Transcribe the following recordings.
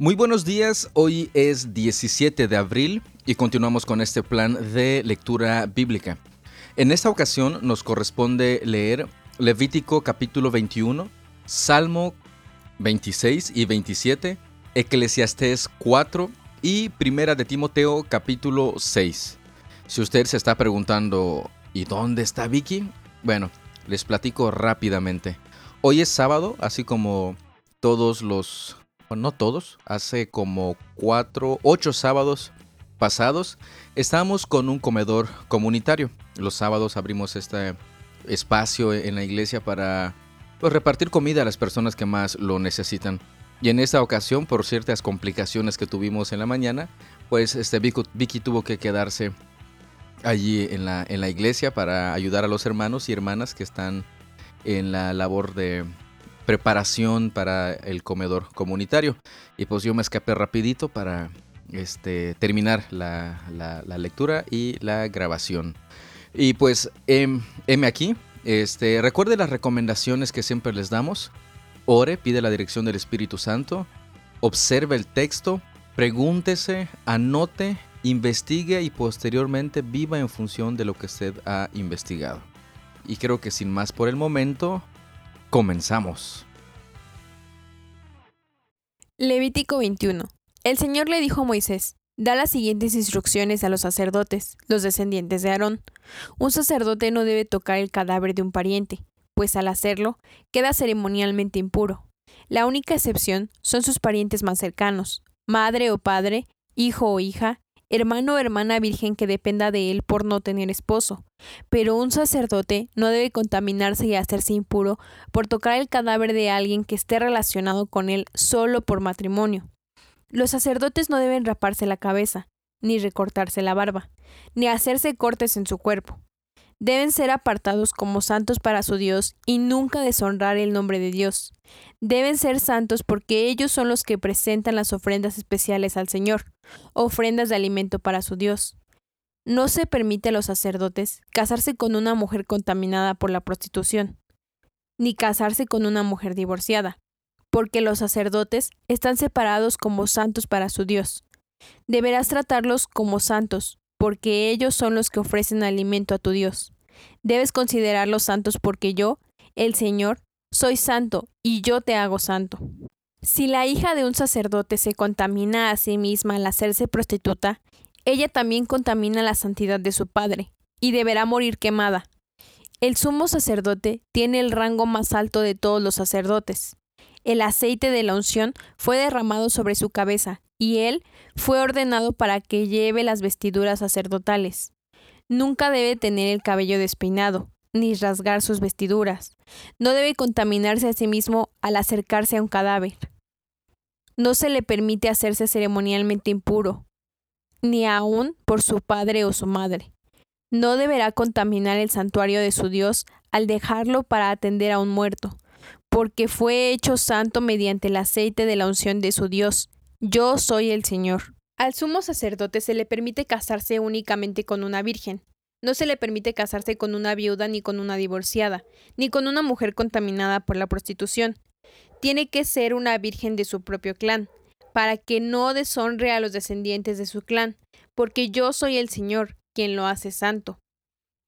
Muy buenos días, hoy es 17 de abril y continuamos con este plan de lectura bíblica. En esta ocasión nos corresponde leer Levítico capítulo 21, Salmo 26 y 27, Eclesiastés 4 y Primera de Timoteo capítulo 6. Si usted se está preguntando, ¿y dónde está Vicky? Bueno, les platico rápidamente. Hoy es sábado, así como todos los no todos, hace como cuatro, ocho sábados pasados, estábamos con un comedor comunitario. Los sábados abrimos este espacio en la iglesia para pues, repartir comida a las personas que más lo necesitan. Y en esta ocasión, por ciertas complicaciones que tuvimos en la mañana, pues este Vicky, tuvo que quedarse allí en la, en la iglesia para ayudar a los hermanos y hermanas que están en la labor de, preparación para el comedor comunitario. Y pues yo me escapé rapidito para este, terminar la, lectura y la grabación. Y pues, em, heme aquí. Este, recuerde las recomendaciones que siempre les damos. Ore, pide la dirección del Espíritu Santo. Observe el texto. Pregúntese, anote, investigue y posteriormente viva en función de lo que usted ha investigado. Y creo que sin más por el momento, Comenzamos. Levítico 21. El Señor le dijo a Moisés, da las siguientes instrucciones a los sacerdotes, los descendientes de Aarón. Un sacerdote no debe tocar el cadáver de un pariente, pues al hacerlo queda ceremonialmente impuro. La única excepción son sus parientes más cercanos, madre o padre, hijo o hija, hermano o hermana virgen que dependa de él por no tener esposo. Pero un sacerdote no debe contaminarse y hacerse impuro por tocar el cadáver de alguien que esté relacionado con él solo por matrimonio. Los sacerdotes no deben raparse la cabeza, ni recortarse la barba, ni hacerse cortes en su cuerpo deben ser apartados como santos para su Dios y nunca deshonrar el nombre de Dios. Deben ser santos porque ellos son los que presentan las ofrendas especiales al Señor, ofrendas de alimento para su Dios. No se permite a los sacerdotes casarse con una mujer contaminada por la prostitución, ni casarse con una mujer divorciada, porque los sacerdotes están separados como santos para su Dios. Deberás tratarlos como santos, porque ellos son los que ofrecen alimento a tu Dios. Debes considerarlos santos porque yo, el Señor, soy santo y yo te hago santo. Si la hija de un sacerdote se contamina a sí misma al hacerse prostituta, ella también contamina la santidad de su padre, y deberá morir quemada. El sumo sacerdote tiene el rango más alto de todos los sacerdotes. El aceite de la unción fue derramado sobre su cabeza, y él fue ordenado para que lleve las vestiduras sacerdotales. Nunca debe tener el cabello despeinado, ni rasgar sus vestiduras. No debe contaminarse a sí mismo al acercarse a un cadáver. No se le permite hacerse ceremonialmente impuro, ni aun por su padre o su madre. No deberá contaminar el santuario de su Dios al dejarlo para atender a un muerto, porque fue hecho santo mediante el aceite de la unción de su Dios. Yo soy el Señor. Al sumo sacerdote se le permite casarse únicamente con una virgen. No se le permite casarse con una viuda ni con una divorciada, ni con una mujer contaminada por la prostitución. Tiene que ser una virgen de su propio clan, para que no deshonre a los descendientes de su clan, porque yo soy el Señor, quien lo hace santo.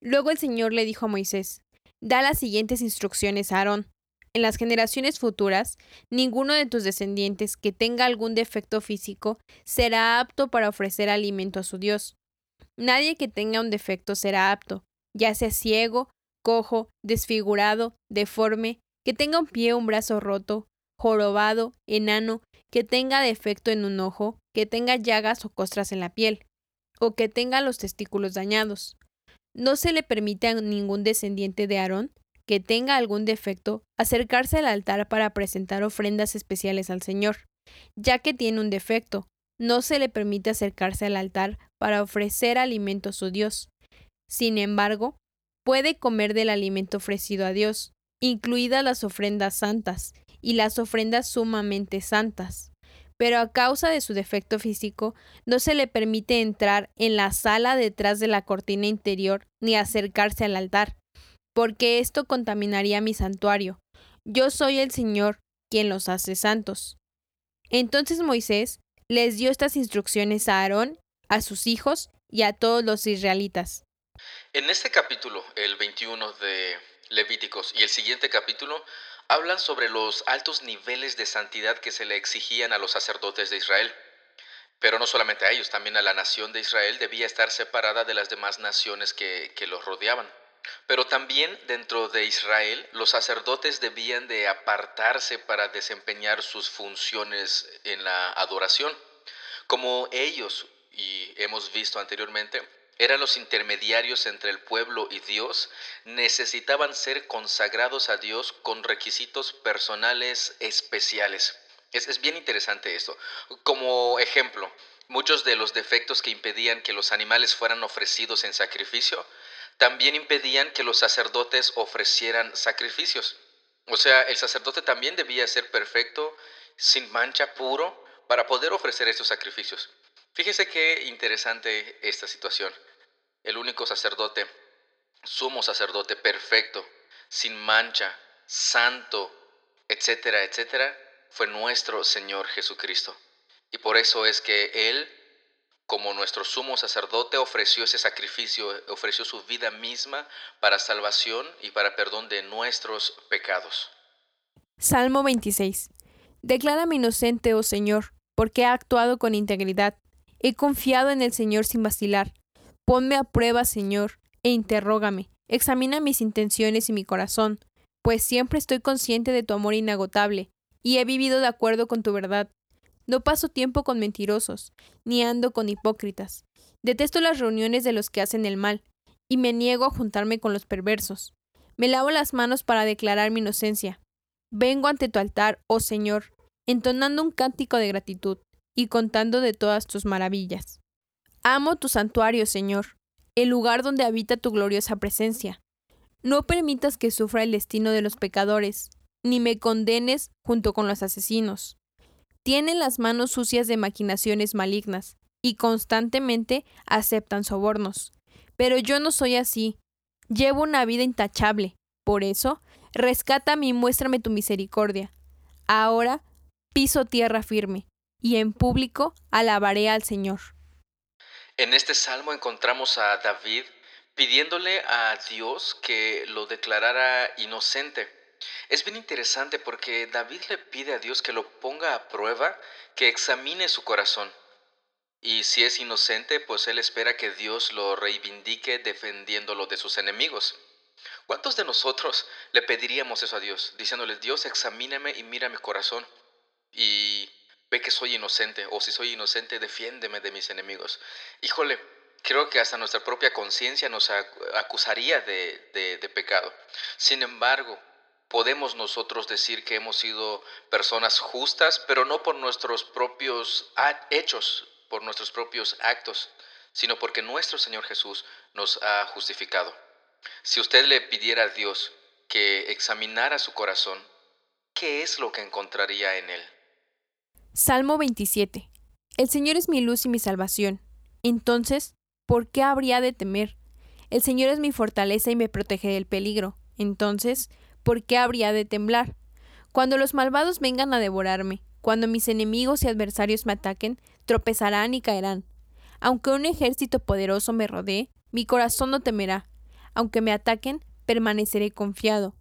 Luego el Señor le dijo a Moisés, Da las siguientes instrucciones a Aarón. En las generaciones futuras, ninguno de tus descendientes que tenga algún defecto físico será apto para ofrecer alimento a su Dios. Nadie que tenga un defecto será apto, ya sea ciego, cojo, desfigurado, deforme, que tenga un pie o un brazo roto, jorobado, enano, que tenga defecto en un ojo, que tenga llagas o costras en la piel, o que tenga los testículos dañados. No se le permite a ningún descendiente de Aarón que tenga algún defecto acercarse al altar para presentar ofrendas especiales al Señor. Ya que tiene un defecto, no se le permite acercarse al altar para ofrecer alimento a su Dios. Sin embargo, puede comer del alimento ofrecido a Dios, incluidas las ofrendas santas y las ofrendas sumamente santas. Pero a causa de su defecto físico, no se le permite entrar en la sala detrás de la cortina interior ni acercarse al altar porque esto contaminaría mi santuario. Yo soy el Señor, quien los hace santos. Entonces Moisés les dio estas instrucciones a Aarón, a sus hijos y a todos los israelitas. En este capítulo, el 21 de Levíticos y el siguiente capítulo, hablan sobre los altos niveles de santidad que se le exigían a los sacerdotes de Israel. Pero no solamente a ellos, también a la nación de Israel debía estar separada de las demás naciones que, que los rodeaban. Pero también dentro de Israel los sacerdotes debían de apartarse para desempeñar sus funciones en la adoración. Como ellos, y hemos visto anteriormente, eran los intermediarios entre el pueblo y Dios, necesitaban ser consagrados a Dios con requisitos personales especiales. Es, bien interesante esto. Como ejemplo, muchos de los defectos que impedían que los animales fueran ofrecidos en sacrificio, también impedían que los sacerdotes ofrecieran sacrificios. O sea, el sacerdote también debía ser perfecto, sin mancha, puro, para poder ofrecer estos sacrificios. Fíjese qué interesante esta situación. El único sacerdote, sumo sacerdote perfecto, sin mancha, santo, etcétera, etcétera, fue nuestro Señor Jesucristo. Y por eso es que Él, como nuestro sumo sacerdote, ofreció ese sacrificio, ofreció su vida misma para salvación y para perdón de nuestros pecados. Salmo 26. Declárame inocente, oh Señor, porque he actuado con integridad. He confiado en el Señor sin vacilar. Ponme a prueba, Señor, e interrógame. Examina mis intenciones y mi corazón, pues siempre estoy consciente de tu amor inagotable y he vivido de acuerdo con tu verdad. No paso tiempo con mentirosos, ni ando con hipócritas. Detesto las reuniones de los que hacen el mal, y me niego a juntarme con los perversos. Me lavo las manos para declarar mi inocencia. Vengo ante tu altar, oh Señor, entonando un cántico de gratitud y contando de todas tus maravillas. Amo tu santuario, Señor, el lugar donde habita tu gloriosa presencia. No permitas que sufra el destino de los pecadores, ni me condenes junto con los asesinos. Tienen las manos sucias de maquinaciones malignas y constantemente aceptan sobornos. Pero yo no soy así. Llevo una vida intachable. Por eso, rescátame y muéstrame tu misericordia. Ahora piso tierra firme, y en público alabaré al Señor. En este salmo encontramos a David pidiéndole a Dios que lo declarara inocente es bien interesante porque David le pide a Dios que lo ponga a prueba, que examine su corazón. Y si es inocente, pues él espera que Dios lo reivindique defendiéndolo de sus enemigos. ¿Cuántos de nosotros le pediríamos eso a Dios, diciéndole, Dios, examíname y mira mi corazón y ve que soy inocente, o si soy inocente, defiéndeme de mis enemigos? Híjole, creo que hasta nuestra propia conciencia nos acusaría de, de pecado. Sin embargo, podemos nosotros decir que hemos sido personas justas, pero no por nuestros propios hechos, por nuestros propios actos, sino porque nuestro Señor Jesús nos ha justificado. Si usted le pidiera a Dios que examinara su corazón, ¿qué es lo que encontraría en él? Salmo 27. El Señor es mi luz y mi salvación. Entonces, ¿por qué habría de temer? El Señor es mi fortaleza y me protege del peligro. Entonces, ¿por qué habría de temblar? Cuando los malvados vengan a devorarme, cuando mis enemigos y adversarios me ataquen, tropezarán y caerán. Aunque un ejército poderoso me rodee, mi corazón no temerá. Aunque me ataquen, permaneceré confiado.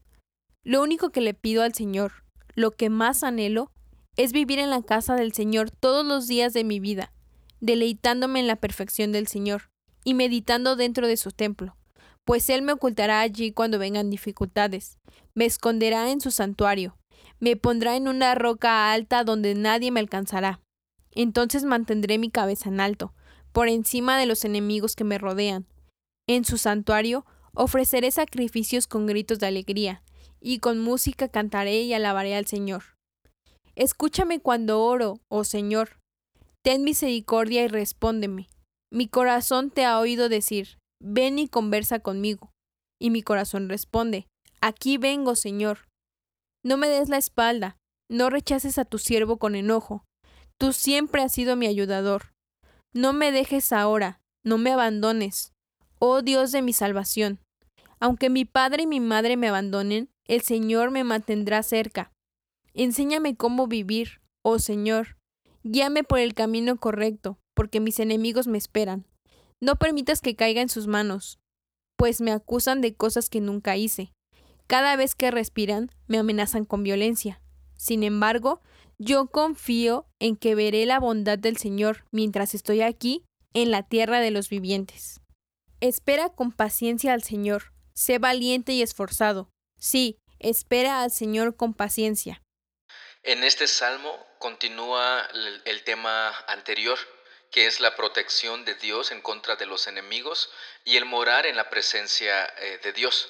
Lo único que le pido al Señor, lo que más anhelo, es vivir en la casa del Señor todos los días de mi vida, deleitándome en la perfección del Señor y meditando dentro de su templo pues Él me ocultará allí cuando vengan dificultades, me esconderá en su santuario, me pondrá en una roca alta donde nadie me alcanzará. Entonces mantendré mi cabeza en alto, por encima de los enemigos que me rodean. En su santuario ofreceré sacrificios con gritos de alegría, y con música cantaré y alabaré al Señor. Escúchame cuando oro, oh Señor. Ten misericordia y respóndeme. Mi corazón te ha oído decir, ven y conversa conmigo. Y mi corazón responde, aquí vengo, Señor. No me des la espalda, no rechaces a tu siervo con enojo. Tú siempre has sido mi ayudador. No me dejes ahora, no me abandones, oh Dios de mi salvación. Aunque mi padre y mi madre me abandonen, el Señor me mantendrá cerca. Enséñame cómo vivir, oh Señor, Guíame por el camino correcto, porque mis enemigos me esperan. No permitas que caiga en sus manos, pues me acusan de cosas que nunca hice. Cada vez que respiran, me amenazan con violencia. Sin embargo, yo confío en que veré la bondad del Señor mientras estoy aquí, en la tierra de los vivientes. Espera con paciencia al Señor, sé valiente y esforzado. Sí, espera al Señor con paciencia. En este salmo continúa el, tema anterior, que es la protección de Dios en contra de los enemigos y el morar en la presencia eh, de Dios.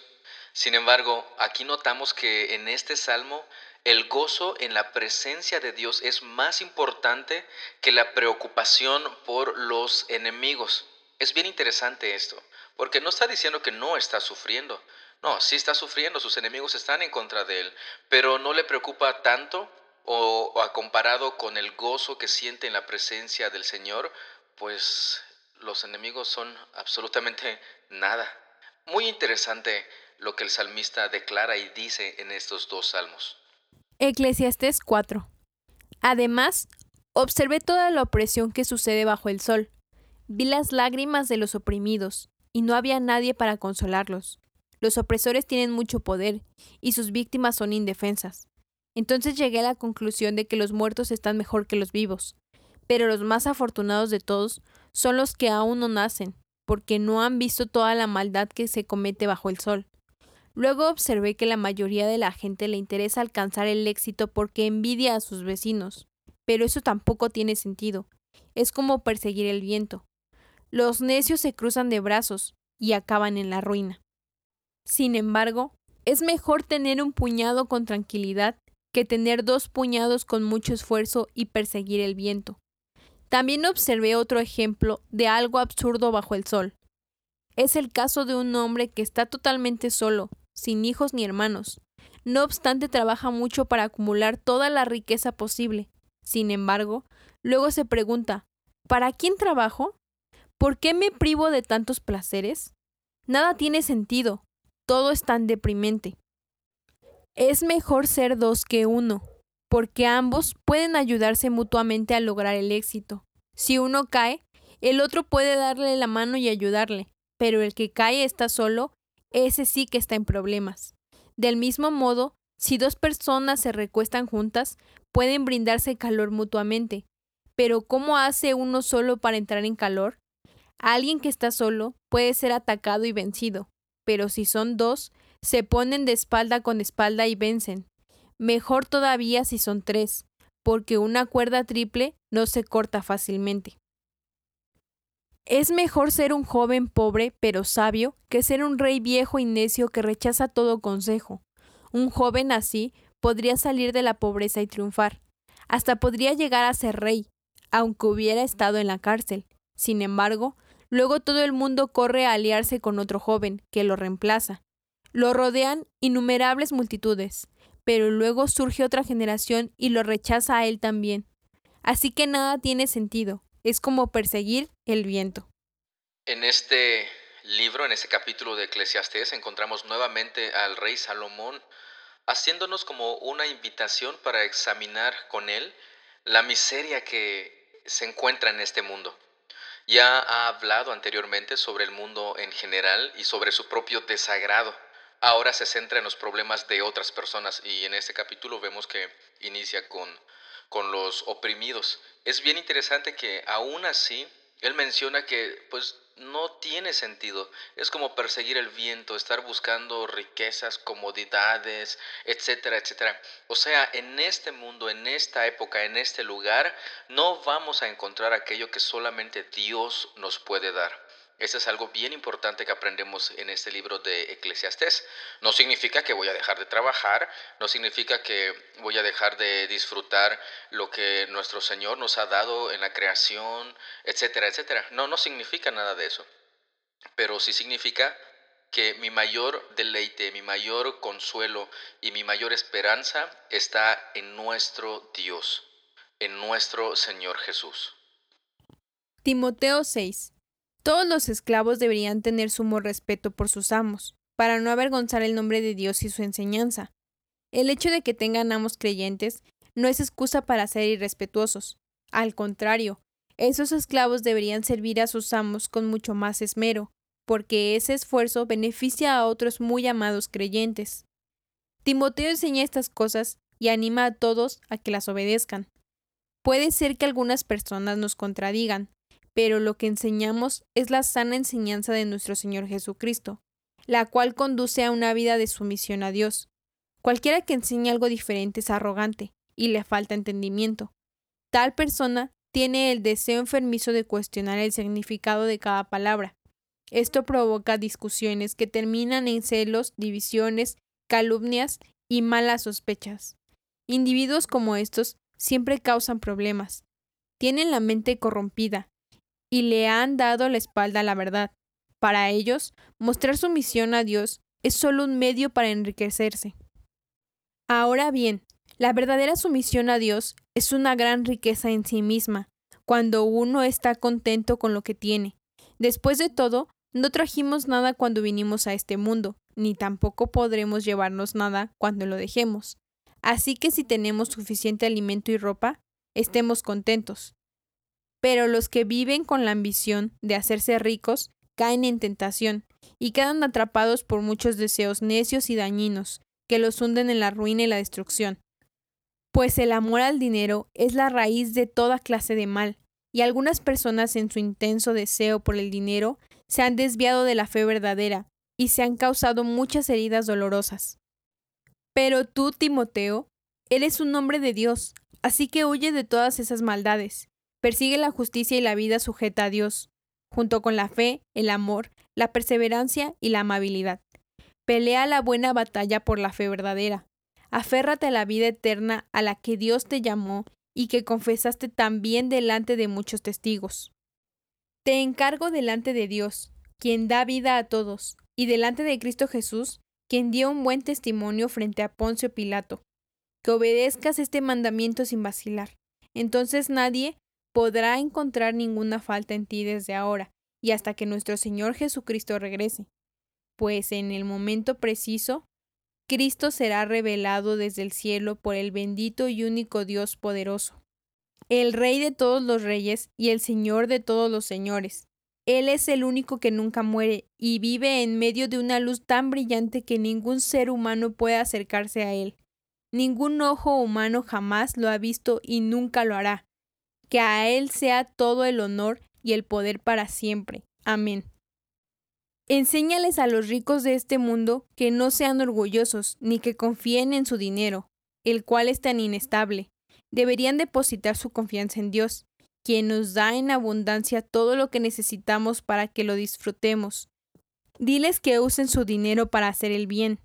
Sin embargo, aquí notamos que en este salmo el gozo en la presencia de Dios es más importante que la preocupación por los enemigos. Es bien interesante esto, porque no está diciendo que no está sufriendo. No, sí está sufriendo, sus enemigos están en contra de él, pero no le preocupa tanto o, comparado con el gozo que siente en la presencia del Señor, pues los enemigos son absolutamente nada. Muy interesante lo que el salmista declara y dice en estos dos salmos. Eclesiastés 4. Además, observé toda la opresión que sucede bajo el sol. Vi las lágrimas de los oprimidos, y no había nadie para consolarlos. Los opresores tienen mucho poder, y sus víctimas son indefensas. Entonces llegué a la conclusión de que los muertos están mejor que los vivos, pero los más afortunados de todos son los que aún no nacen, porque no han visto toda la maldad que se comete bajo el sol. Luego observé que la mayoría de la gente le interesa alcanzar el éxito porque envidia a sus vecinos, pero eso tampoco tiene sentido. Es como perseguir el viento. Los necios se cruzan de brazos y acaban en la ruina. Sin embargo, es mejor tener un puñado con tranquilidad que tener dos puñados con mucho esfuerzo y perseguir el viento. También observé otro ejemplo de algo absurdo bajo el sol. Es el caso de un hombre que está totalmente solo, sin hijos ni hermanos. No obstante, trabaja mucho para acumular toda la riqueza posible. Sin embargo, luego se pregunta, ¿para quién trabajo? ¿Por qué me privo de tantos placeres? Nada tiene sentido, todo es tan deprimente. Es mejor ser dos que uno, porque ambos pueden ayudarse mutuamente a lograr el éxito. Si uno cae, el otro puede darle la mano y ayudarle, pero el que cae está solo, ese sí que está en problemas. Del mismo modo, si dos personas se recuestan juntas, pueden brindarse calor mutuamente. Pero ¿cómo hace uno solo para entrar en calor? Alguien que está solo puede ser atacado y vencido, pero si son dos, se ponen de espalda con espalda y vencen. Mejor todavía si son tres, porque una cuerda triple no se corta fácilmente. Es mejor ser un joven pobre pero sabio que ser un rey viejo y necio que rechaza todo consejo. Un joven así podría salir de la pobreza y triunfar. Hasta podría llegar a ser rey, aunque hubiera estado en la cárcel. Sin embargo, luego todo el mundo corre a aliarse con otro joven, que lo reemplaza, lo rodean innumerables multitudes, pero luego surge otra generación y lo rechaza a él también. Así que nada tiene sentido, es como perseguir el viento. En este libro, en este capítulo de Eclesiastés, encontramos nuevamente al rey Salomón haciéndonos como una invitación para examinar con él la miseria que se encuentra en este mundo. Ya ha hablado anteriormente sobre el mundo en general y sobre su propio desagrado ahora se centra en los problemas de otras personas y en este capítulo vemos que inicia con, con los oprimidos. Es bien interesante que aún así él menciona que pues no tiene sentido. Es como perseguir el viento, estar buscando riquezas, comodidades, etcétera, etcétera. O sea, en este mundo, en esta época, en este lugar, no vamos a encontrar aquello que solamente Dios nos puede dar. Eso es algo bien importante que aprendemos en este libro de Eclesiastés. No significa que voy a dejar de trabajar, no significa que voy a dejar de disfrutar lo que nuestro Señor nos ha dado en la creación, etcétera, etcétera. No, no significa nada de eso. Pero sí significa que mi mayor deleite, mi mayor consuelo y mi mayor esperanza está en nuestro Dios, en nuestro Señor Jesús. Timoteo 6 todos los esclavos deberían tener sumo respeto por sus amos, para no avergonzar el nombre de Dios y su enseñanza. El hecho de que tengan amos creyentes no es excusa para ser irrespetuosos. Al contrario, esos esclavos deberían servir a sus amos con mucho más esmero, porque ese esfuerzo beneficia a otros muy amados creyentes. Timoteo enseña estas cosas y anima a todos a que las obedezcan. Puede ser que algunas personas nos contradigan, pero lo que enseñamos es la sana enseñanza de nuestro Señor Jesucristo, la cual conduce a una vida de sumisión a Dios. Cualquiera que enseñe algo diferente es arrogante y le falta entendimiento. Tal persona tiene el deseo enfermizo de cuestionar el significado de cada palabra. Esto provoca discusiones que terminan en celos, divisiones, calumnias y malas sospechas. Individuos como estos siempre causan problemas. Tienen la mente corrompida y le han dado la espalda a la verdad. Para ellos, mostrar su misión a Dios es solo un medio para enriquecerse. Ahora bien, la verdadera sumisión a Dios es una gran riqueza en sí misma, cuando uno está contento con lo que tiene. Después de todo, no trajimos nada cuando vinimos a este mundo, ni tampoco podremos llevarnos nada cuando lo dejemos. Así que si tenemos suficiente alimento y ropa, estemos contentos. Pero los que viven con la ambición de hacerse ricos caen en tentación y quedan atrapados por muchos deseos necios y dañinos que los hunden en la ruina y la destrucción. Pues el amor al dinero es la raíz de toda clase de mal, y algunas personas en su intenso deseo por el dinero se han desviado de la fe verdadera y se han causado muchas heridas dolorosas. Pero tú, Timoteo, eres un hombre de Dios, así que huye de todas esas maldades. Persigue la justicia y la vida sujeta a Dios, junto con la fe, el amor, la perseverancia y la amabilidad. Pelea la buena batalla por la fe verdadera. Aférrate a la vida eterna a la que Dios te llamó y que confesaste también delante de muchos testigos. Te encargo delante de Dios, quien da vida a todos, y delante de Cristo Jesús, quien dio un buen testimonio frente a Poncio Pilato, que obedezcas este mandamiento sin vacilar. Entonces nadie podrá encontrar ninguna falta en ti desde ahora y hasta que nuestro Señor Jesucristo regrese. Pues en el momento preciso, Cristo será revelado desde el cielo por el bendito y único Dios poderoso, el Rey de todos los reyes y el Señor de todos los señores. Él es el único que nunca muere y vive en medio de una luz tan brillante que ningún ser humano puede acercarse a él. Ningún ojo humano jamás lo ha visto y nunca lo hará que a Él sea todo el honor y el poder para siempre. Amén. Enséñales a los ricos de este mundo que no sean orgullosos ni que confíen en su dinero, el cual es tan inestable. Deberían depositar su confianza en Dios, quien nos da en abundancia todo lo que necesitamos para que lo disfrutemos. Diles que usen su dinero para hacer el bien.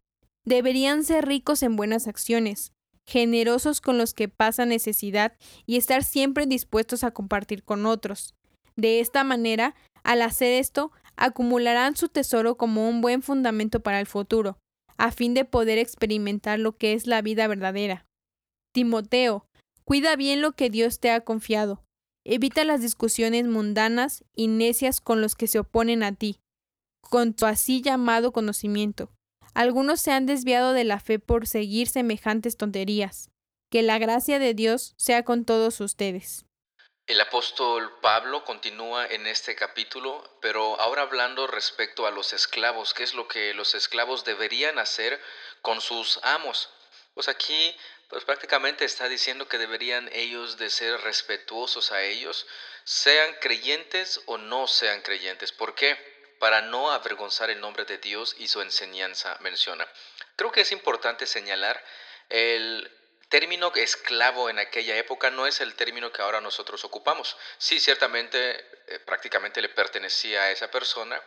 Deberían ser ricos en buenas acciones, generosos con los que pasan necesidad y estar siempre dispuestos a compartir con otros. De esta manera, al hacer esto, acumularán su tesoro como un buen fundamento para el futuro, a fin de poder experimentar lo que es la vida verdadera. Timoteo, cuida bien lo que Dios te ha confiado. Evita las discusiones mundanas y necias con los que se oponen a ti, con tu así llamado conocimiento. Algunos se han desviado de la fe por seguir semejantes tonterías. Que la gracia de Dios sea con todos ustedes. El apóstol Pablo continúa en este capítulo, pero ahora hablando respecto a los esclavos, qué es lo que los esclavos deberían hacer con sus amos. Pues aquí pues prácticamente está diciendo que deberían ellos de ser respetuosos a ellos, sean creyentes o no sean creyentes. ¿Por qué? Para no avergonzar el nombre de Dios y su enseñanza menciona. Creo que es importante señalar el término esclavo en aquella época no es el término que ahora nosotros ocupamos. Sí, ciertamente eh, prácticamente le pertenecía a esa persona,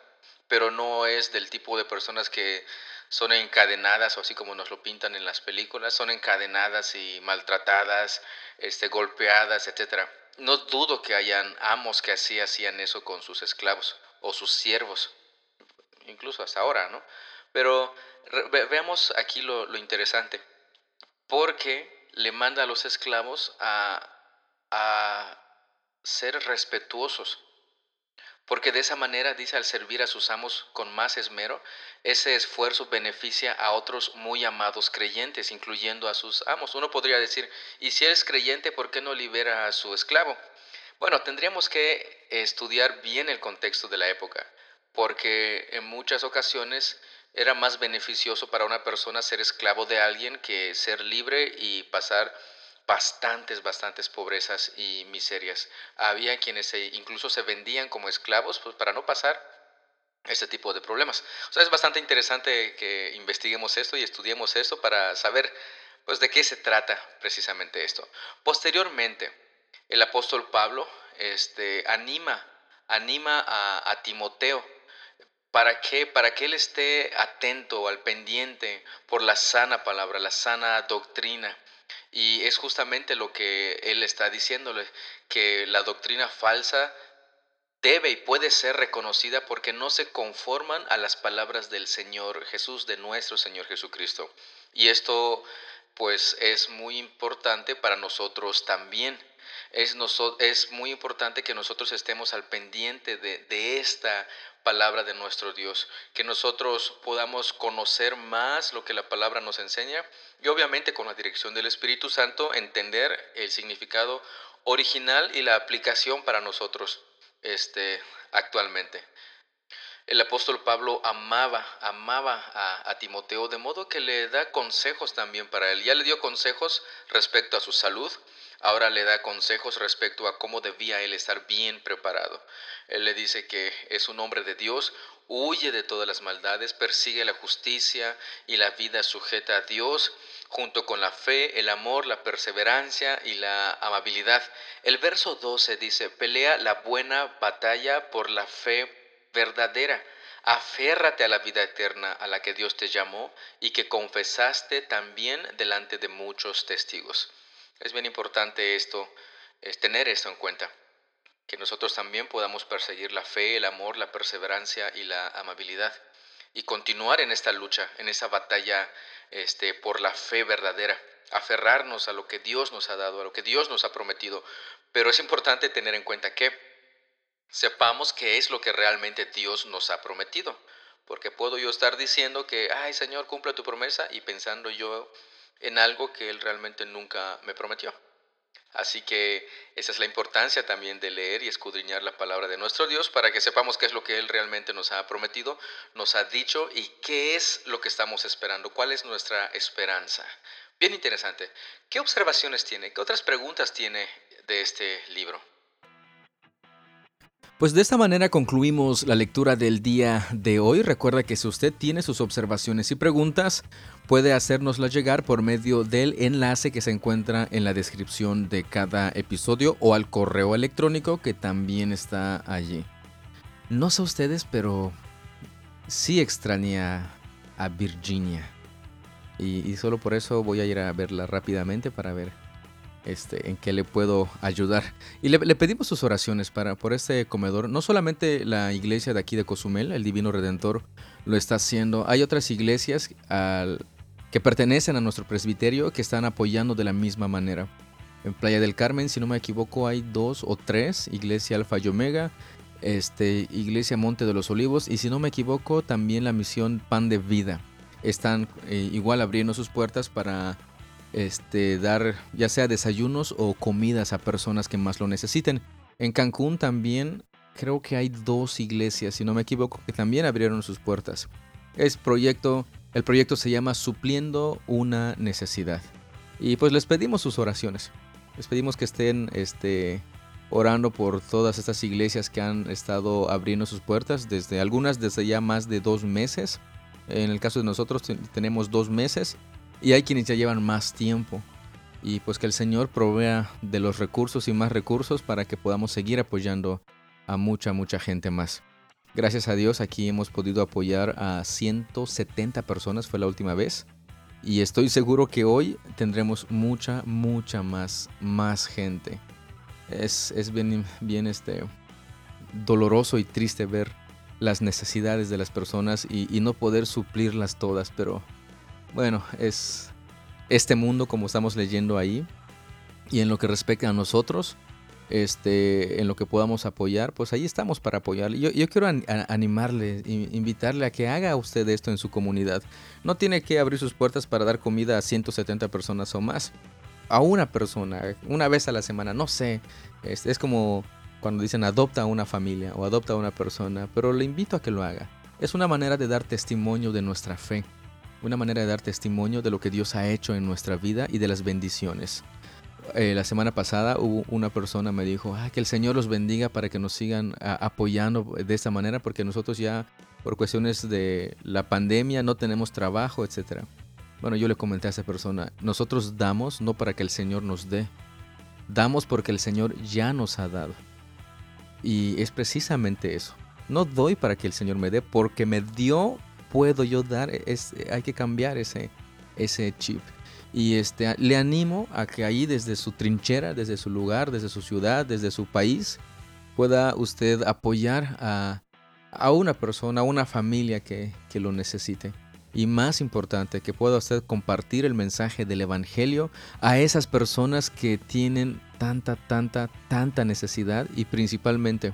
pero no es del tipo de personas que son encadenadas o así como nos lo pintan en las películas, son encadenadas y maltratadas, este, golpeadas, etc. No dudo que hayan amos que así hacían eso con sus esclavos o sus siervos, incluso hasta ahora, ¿no? Pero veamos aquí lo, lo, interesante, porque le manda a los esclavos a, a ser respetuosos, porque de esa manera, dice, al servir a sus amos con más esmero, ese esfuerzo beneficia a otros muy amados creyentes, incluyendo a sus amos. Uno podría decir, y si eres creyente, ¿por qué no libera a su esclavo? Bueno, tendríamos que estudiar bien el contexto de la época, porque en muchas ocasiones era más beneficioso para una persona ser esclavo de alguien que ser libre y pasar bastantes, bastantes pobrezas y miserias. Había quienes incluso se vendían como esclavos pues, para no pasar este tipo de problemas. O sea, es bastante interesante que investiguemos esto y estudiemos esto para saber pues de qué se trata precisamente esto. Posteriormente, el apóstol Pablo este, anima, anima a, Timoteo para que, para que él esté atento al pendiente por la sana palabra, la sana doctrina. Y es justamente lo que él está diciéndole, que la doctrina falsa debe y puede ser reconocida porque no se conforman a las palabras del Señor Jesús, de nuestro Señor Jesucristo. Y esto pues es muy importante para nosotros también. Es, es muy importante que nosotros estemos al pendiente de, de esta palabra de nuestro Dios, que nosotros podamos conocer más lo que la palabra nos enseña y obviamente con la dirección del Espíritu Santo entender el significado original y la aplicación para nosotros este, actualmente. El apóstol Pablo amaba, amaba a, a, Timoteo, de modo que le da consejos también para él. Ya le dio consejos respecto a su salud, ahora le da consejos respecto a cómo debía él estar bien preparado. Él le dice que es un hombre de Dios, huye de todas las maldades, persigue la justicia y la vida sujeta a Dios, junto con la fe, el amor, la perseverancia y la amabilidad. El verso 12 dice, pelea la buena batalla por la fe verdadera. Aférrate a la vida eterna a la que Dios te llamó y que confesaste también delante de muchos testigos. Es bien importante esto, es tener esto en cuenta, que nosotros también podamos perseguir la fe, el amor, la perseverancia y la amabilidad y continuar en esta lucha, en esa batalla este, por la fe verdadera, aferrarnos a lo que Dios nos ha dado, a lo que Dios nos ha prometido. Pero es importante tener en cuenta que sepamos qué es lo que realmente Dios nos ha prometido. Porque puedo yo estar diciendo que, ay Señor, cumple tu promesa y pensando yo en algo que Él realmente nunca me prometió. Así que esa es la importancia también de leer y escudriñar la palabra de nuestro Dios para que sepamos qué es lo que Él realmente nos ha prometido, nos ha dicho y qué es lo que estamos esperando, cuál es nuestra esperanza. Bien interesante. ¿Qué observaciones tiene? ¿Qué otras preguntas tiene de este libro? Pues de esta manera concluimos la lectura del día de hoy. Recuerda que si usted tiene sus observaciones y preguntas, puede hacérnoslas llegar por medio del enlace que se encuentra en la descripción de cada episodio o al correo electrónico que también está allí. No sé ustedes, pero sí extraña a Virginia. Y, y solo por eso voy a ir a verla rápidamente para ver este, en qué le puedo ayudar. Y le, pedimos sus oraciones para, por este comedor. No solamente la iglesia de aquí de Cozumel, el Divino Redentor, lo está haciendo. Hay otras iglesias que pertenecen a nuestro presbiterio que están apoyando de la misma manera. En Playa del Carmen, si no me equivoco, hay dos o tres, Iglesia Alfa y Omega, este, Iglesia Monte de los Olivos y si no me equivoco, también la misión Pan de Vida. Están eh, igual abriendo sus puertas para este, dar ya sea desayunos o comidas a personas que más lo necesiten. En Cancún también creo que hay dos iglesias, si no me equivoco, que también abrieron sus puertas. Es proyecto, el proyecto se llama Supliendo una necesidad. Y pues les pedimos sus oraciones. Les pedimos que estén este, orando por todas estas iglesias que han estado abriendo sus puertas, desde algunas desde ya más de dos meses. En el caso de nosotros tenemos dos meses y hay quienes ya llevan más tiempo. Y pues que el Señor provea de los recursos y más recursos para que podamos seguir apoyando a mucha, mucha gente más. Gracias a Dios aquí hemos podido apoyar a 170 personas, fue la última vez. Y estoy seguro que hoy tendremos mucha, mucha más, más gente. Es, es bien, bien este, doloroso y triste ver las necesidades de las personas y, y no poder suplirlas todas, pero bueno, es este mundo como estamos leyendo ahí. Y en lo que respecta a nosotros, este, en lo que podamos apoyar, pues ahí estamos para apoyarle. Yo, quiero animarle, invitarle a que haga usted esto en su comunidad. No tiene que abrir sus puertas para dar comida a 170 personas o más. a una persona, una vez a la semana, no sé. Es, es como cuando dicen adopta a una familia o adopta a una persona, pero le invito a que lo haga. Es una manera de dar testimonio de nuestra fe, una manera de dar testimonio de lo que Dios ha hecho en nuestra vida y de las bendiciones. Eh, la semana pasada hubo una persona me dijo, ah, que el Señor los bendiga para que nos sigan apoyando de esta manera, porque nosotros ya por cuestiones de la pandemia no tenemos trabajo, etc. Bueno, yo le comenté a esa persona, nosotros damos no para que el Señor nos dé, damos porque el Señor ya nos ha dado. Y es precisamente eso. No doy para que el Señor me dé, porque me dio, puedo yo dar. Es, hay que cambiar ese, ese chip. Y este, le animo a que ahí desde su trinchera, desde su lugar, desde su ciudad, desde su país, pueda usted apoyar a, a una persona, a una familia que, que lo necesite. Y más importante, que pueda usted compartir el mensaje del Evangelio a esas personas que tienen tanta, tanta, tanta necesidad y principalmente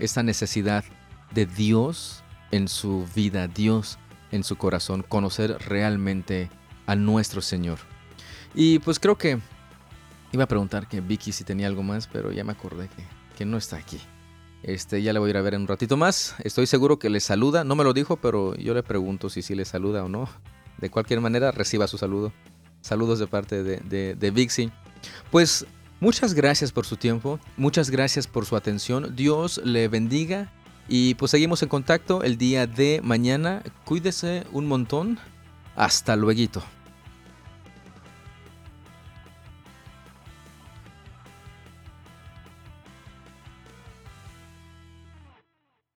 esta necesidad de Dios en su vida, Dios en su corazón, conocer realmente a nuestro Señor. Y pues creo que iba a preguntar que Vicky si tenía algo más, pero ya me acordé que, que no está aquí. Este, ya le voy a ir a ver en un ratito más. Estoy seguro que le saluda. No me lo dijo, pero yo le pregunto si sí le saluda o no. De cualquier manera, reciba su saludo. Saludos de parte de, de, de Vixie. Pues muchas gracias por su tiempo. Muchas gracias por su atención. Dios le bendiga. Y pues seguimos en contacto el día de mañana. Cuídese un montón. Hasta luego.